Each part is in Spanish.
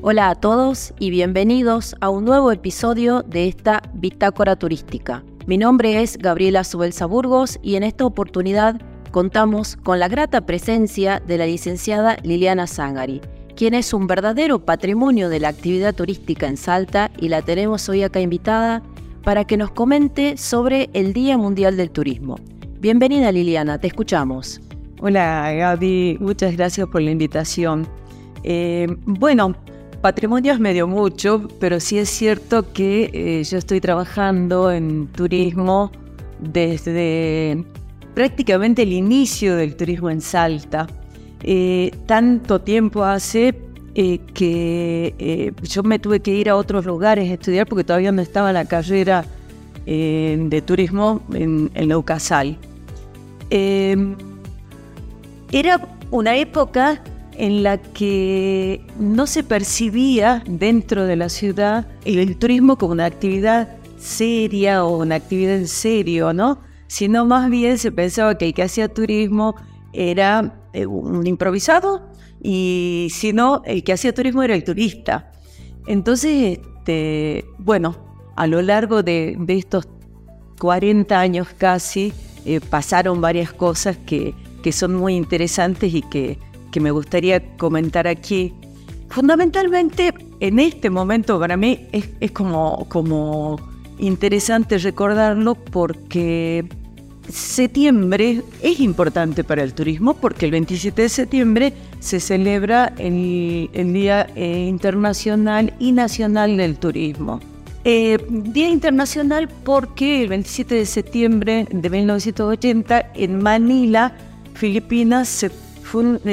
Hola a todos y bienvenidos a un nuevo episodio de esta Bitácora Turística. Mi nombre es Gabriela Subelsa Burgos y en esta oportunidad contamos con la grata presencia de la licenciada Liliana Zangari, quien es un verdadero patrimonio de la actividad turística en Salta y la tenemos hoy acá invitada para que nos comente sobre el Día Mundial del Turismo. Bienvenida Liliana, te escuchamos. Hola Gaby, muchas gracias por la invitación. Eh, bueno, patrimonio es medio mucho, pero sí es cierto que eh, yo estoy trabajando en turismo desde prácticamente el inicio del turismo en Salta. Eh, tanto tiempo hace que yo me tuve que ir a otros lugares a estudiar porque todavía no estaba la carrera de turismo en, en Leucasal. era una época en la que no se percibía dentro de la ciudad el turismo como una actividad seria o una actividad en serio, ¿no? Sino más bien se pensaba que el que hacía turismo era eh, un improvisado y si no, el que hacía turismo era el turista. Entonces, este, bueno, a lo largo de, estos 40 años casi, eh, pasaron varias cosas que, que son muy interesantes y que que me gustaría comentar aquí. Fundamentalmente, en este momento para mí es, como, como interesante recordarlo porque septiembre es importante para el turismo porque el 27 de septiembre se celebra el, Día eh, Internacional y Nacional del Turismo. Eh, Día Internacional porque el 27 de septiembre de 1980 en Manila, Filipinas, se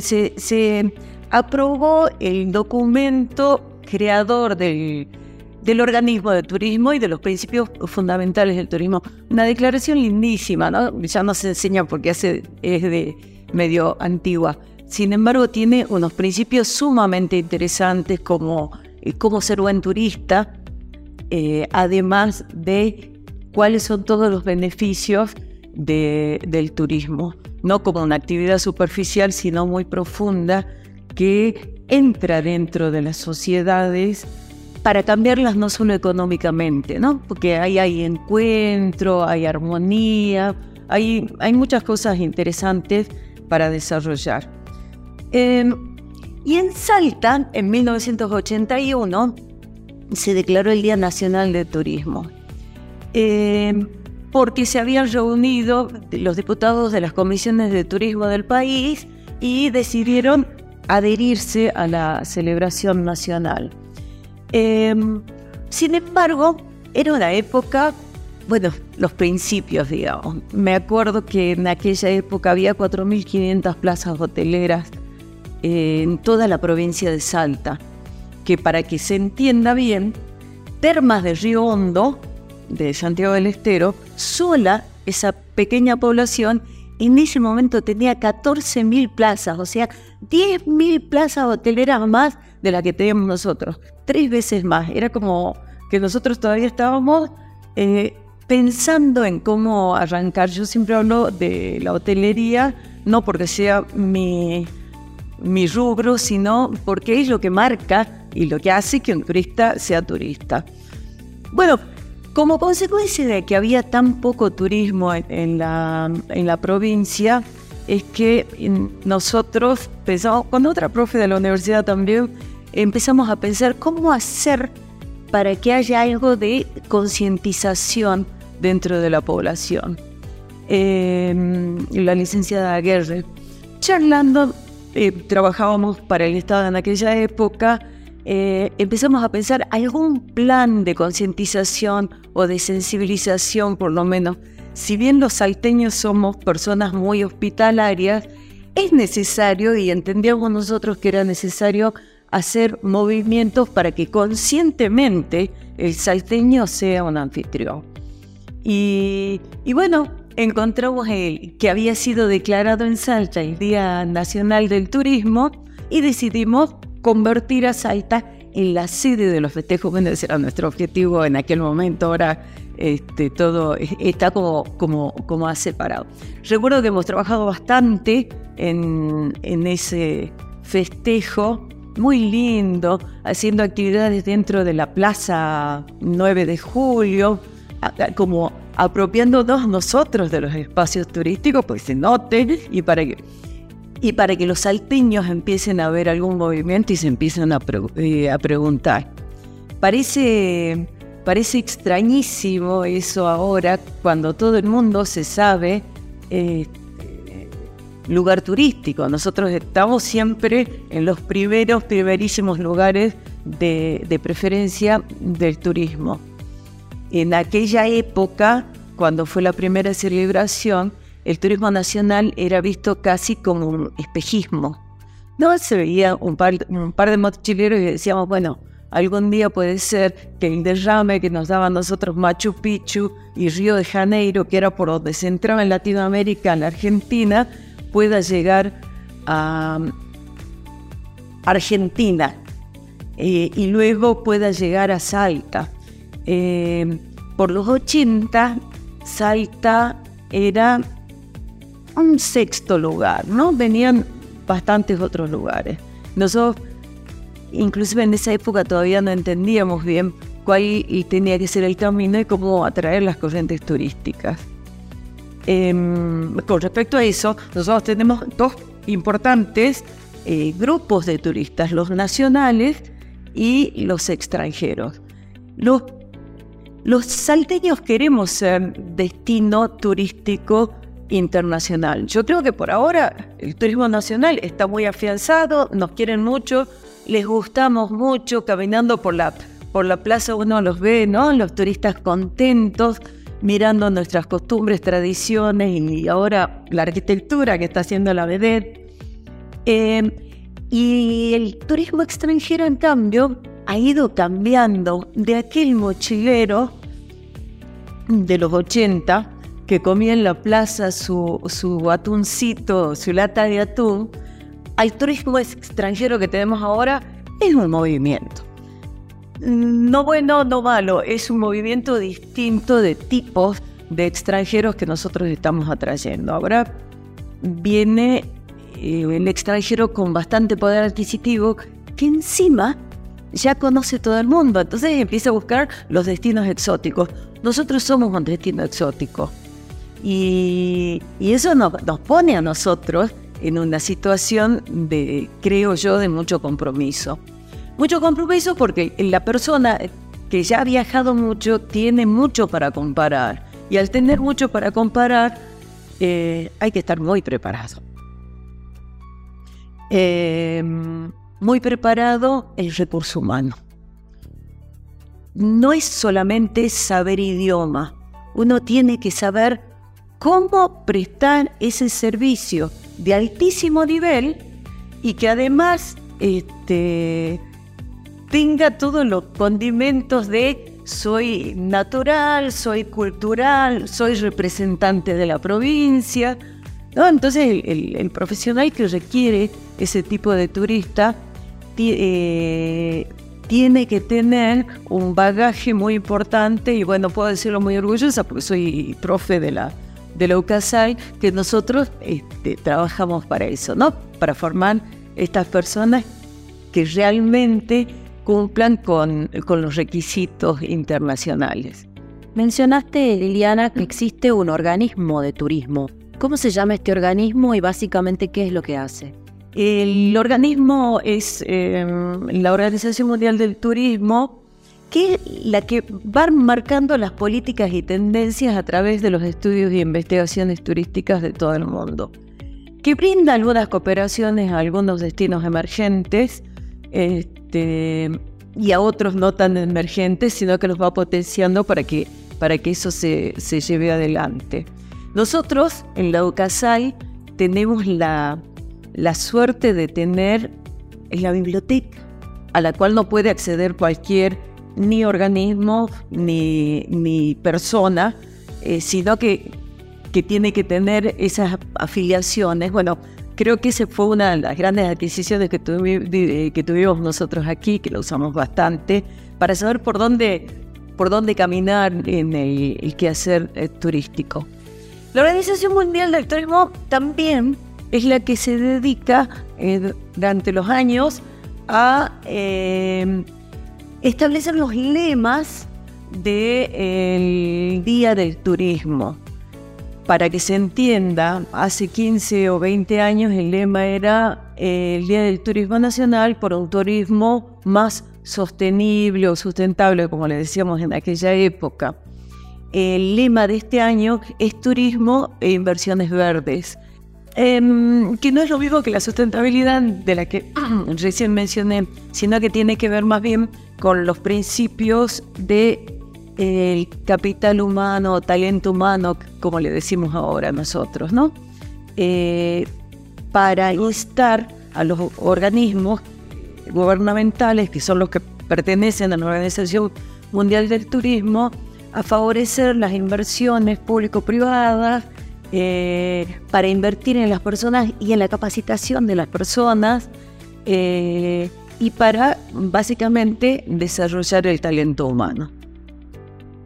se, aprobó el documento creador del, organismo de turismo y de los principios fundamentales del turismo. Una declaración lindísima, ¿no? Ya no se enseña porque hace, es de medio antigua. Sin embargo, tiene unos principios sumamente interesantes como eh, cómo ser buen turista, eh, además de cuáles son todos los beneficios del turismo no como una actividad superficial, sino muy profunda, que entra dentro de las sociedades para cambiarlas no solo económicamente, ¿no? Porque ahí hay encuentro, hay armonía, hay, hay muchas cosas interesantes para desarrollar. Em, y en Salta, en 1981, se declaró el Día Nacional de Turismo. Eh, porque se habían reunido los diputados de las comisiones de turismo del país y decidieron adherirse a la celebración nacional. Em, sin embargo, era una época, bueno, los principios, digamos. Me acuerdo que en aquella época había 4.500 plazas hoteleras en toda la provincia de Salta, que para que se entienda bien, Termas de Río Hondo de Santiago del Estero, sola esa pequeña población en ese momento tenía 14.000 plazas, o sea, 10.000 plazas hoteleras más de las que teníamos nosotros, tres veces más. Era como que nosotros todavía estábamos eh, pensando en cómo arrancar. Yo siempre hablo de la hotelería, no porque sea mi, mi rubro, sino porque es lo que marca y lo que hace que un turista sea turista. Bueno, como consecuencia de que había tan poco turismo en, la, provincia, es que nosotros pensamos, con otra profe de la universidad también, empezamos a pensar cómo hacer para que haya algo de concientización dentro de la población. Em, la licenciada Guerre, charlando, eh, trabajábamos para el Estado en aquella época, eh, empezamos a pensar algún plan de concientización o de sensibilización por lo menos. Si bien los salteños somos personas muy hospitalarias, es necesario, y entendíamos nosotros que era necesario, hacer movimientos para que conscientemente el salteño sea un anfitrión. Y, bueno, encontramos el, que había sido declarado en Salta el Día Nacional del Turismo y decidimos convertir a Salta en la sede de los festejos. Ese era nuestro objetivo en aquel momento. Ahora este, todo está como, como, como ha separado. Recuerdo que hemos trabajado bastante en, ese festejo muy lindo, haciendo actividades dentro de la Plaza 9 de Julio, como apropiándonos nosotros de los espacios turísticos, pues se note y para que, y para que los salteños empiecen a ver algún movimiento y se empiecen a, eh, a preguntar. Parece, parece extrañísimo eso ahora, cuando todo el mundo se sabe eh, lugar turístico. Nosotros estamos siempre en los primeros, primerísimos lugares de, de preferencia del turismo. En aquella época, cuando fue la primera celebración, el turismo nacional era visto casi como un espejismo. No se veía un par, un par de mochileros y decíamos, bueno, algún día puede ser que el derrame que nos daba a nosotros Machu Picchu y Río de Janeiro, que era por donde se entraba en Latinoamérica, en la Argentina, pueda llegar a Argentina eh, y luego pueda llegar a Salta. Eh, por los 80, Salta era un sexto lugar, ¿no? Venían bastantes otros lugares. Nosotros, inclusive en esa época, todavía no entendíamos bien cuál tenía que ser el camino y cómo atraer las corrientes turísticas. Em, con respecto a eso, nosotros tenemos dos importantes eh, grupos de turistas, los nacionales y los extranjeros. Los, los salteños queremos ser destino turístico internacional. Yo creo que por ahora el turismo nacional está muy afianzado, nos quieren mucho, les gustamos mucho, caminando por la, por la plaza uno los ve, ¿no? Los turistas contentos mirando nuestras costumbres, tradiciones y ahora la arquitectura que está haciendo la vedette. Em, y el turismo extranjero, en cambio, ha ido cambiando de aquel mochilero de los 80 que comía en la plaza su, su atuncito, su lata de atún, al turismo extranjero que tenemos ahora es un movimiento no bueno, no malo, es un movimiento distinto de tipos de extranjeros que nosotros estamos atrayendo. Ahora viene eh, el extranjero con bastante poder adquisitivo que encima ya conoce todo el mundo, entonces empieza a buscar los destinos exóticos. Nosotros somos un destino exótico y, eso nos, pone a nosotros en una situación de, creo yo, de mucho compromiso. Mucho compromiso porque la persona que ya ha viajado mucho tiene mucho para comparar. Y al tener mucho para comparar, eh, hay que estar muy preparado. Em, muy preparado el recurso humano. No es solamente saber idioma, uno tiene que saber cómo prestar ese servicio de altísimo nivel y que además este, tenga todos los condimentos de soy natural, soy cultural, soy representante de la provincia. ¿no? Entonces el, profesional que requiere ese tipo de turista eh, tiene que tener un bagaje muy importante y bueno, puedo decirlo muy orgullosa porque soy profe de la, de la UCASAI, que nosotros este, trabajamos para eso, ¿no? Para formar estas personas que realmente cumplan con, con los requisitos internacionales. Mencionaste, Liliana, que existe un organismo de turismo. ¿Cómo se llama este organismo y básicamente qué es lo que hace? El organismo es em, la Organización Mundial del Turismo, que es la que va marcando las políticas y tendencias a través de los estudios y investigaciones turísticas de todo el mundo, que brinda algunas cooperaciones a algunos destinos emergentes, este, y a otros no tan emergentes, sino que los va potenciando para que, para que eso se, lleve adelante. Nosotros en la UCASAI tenemos la, la suerte de tener la biblioteca, a la cual no puede acceder cualquier ni organismo ni, ni persona, eh, sino que, que tiene que tener esas afiliaciones. Bueno, Creo que esa fue una de las grandes adquisiciones que, que tuvimos nosotros aquí, que lo usamos bastante, para saber por dónde, por dónde caminar en el, quehacer eh, turístico. La Organización Mundial del Turismo también es la que se dedica eh, durante los años a eh, establecer los lemas del Día del Turismo. Para que se entienda, hace 15 o 20 años el lema era eh, el Día del Turismo Nacional por un turismo más sostenible o sustentable, como le decíamos en aquella época. El lema de este año es turismo e inversiones verdes, em, que no es lo mismo que la sustentabilidad de la que recién mencioné, sino que tiene que ver más bien con los principios de el capital humano, talento humano, como le decimos ahora nosotros, ¿no? Eh, para instar a los organismos gubernamentales, que son los que pertenecen a la Organización Mundial del Turismo, a favorecer las inversiones público-privadas eh, para invertir en las personas y en la capacitación de las personas eh, y para básicamente desarrollar el talento humano.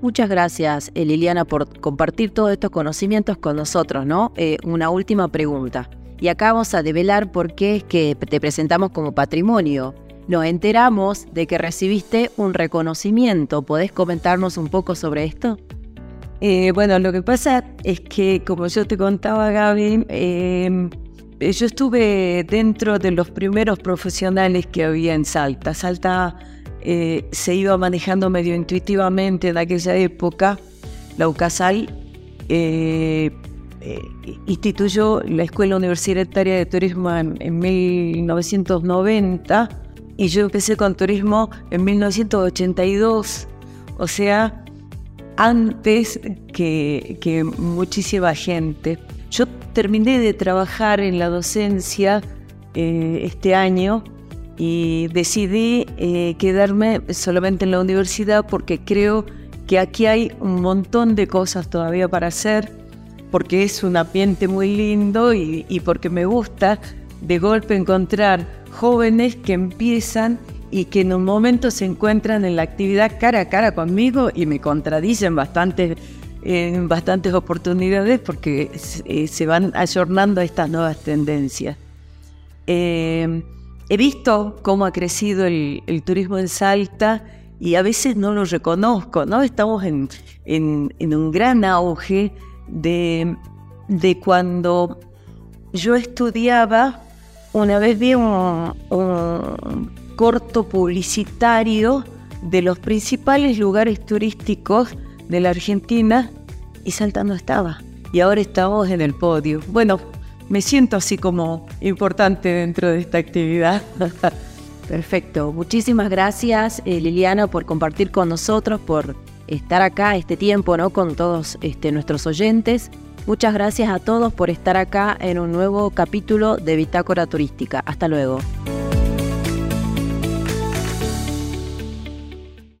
Muchas gracias, eh, Liliana, por compartir todos estos conocimientos con nosotros, ¿no? Una última pregunta. Y acá vamos a develar por qué es que te presentamos como patrimonio. Nos enteramos de que recibiste un reconocimiento. ¿Podés comentarnos un poco sobre esto? Eh, bueno, lo que pasa es que, como yo te contaba, Gaby, yo estuve dentro de los primeros profesionales que había en Salta. Salta eh, se iba manejando medio intuitivamente en aquella época. La UCASAL eh, eh, instituyó la Escuela Universitaria de Turismo en, 1990 y yo empecé con turismo en 1982, o sea, antes que, muchísima gente. Yo terminé de trabajar en la docencia este año y decidí eh, quedarme solamente en la universidad porque creo que aquí hay un montón de cosas todavía para hacer, porque es un ambiente muy lindo y, y porque me gusta de golpe encontrar jóvenes que empiezan y que en un momento se encuentran en la actividad cara a cara conmigo y me contradicen bastante en bastantes oportunidades porque eh, se van ayornando a estas nuevas tendencias. Eh, He visto cómo ha crecido el, turismo en Salta y a veces no lo reconozco, ¿no? Estamos en, un gran auge de, cuando yo estudiaba, una vez vi un, corto publicitario de los principales lugares turísticos de la Argentina y Salta no estaba. Y ahora estamos en el podio. Bueno, me siento así como importante dentro de esta actividad. Perfecto. Muchísimas gracias, eh, Liliana, por compartir con nosotros, por estar acá este tiempo, ¿no? Con todos este, nuestros oyentes. Muchas gracias a todos por estar acá en un nuevo capítulo de Bitácora Turística. Hasta luego.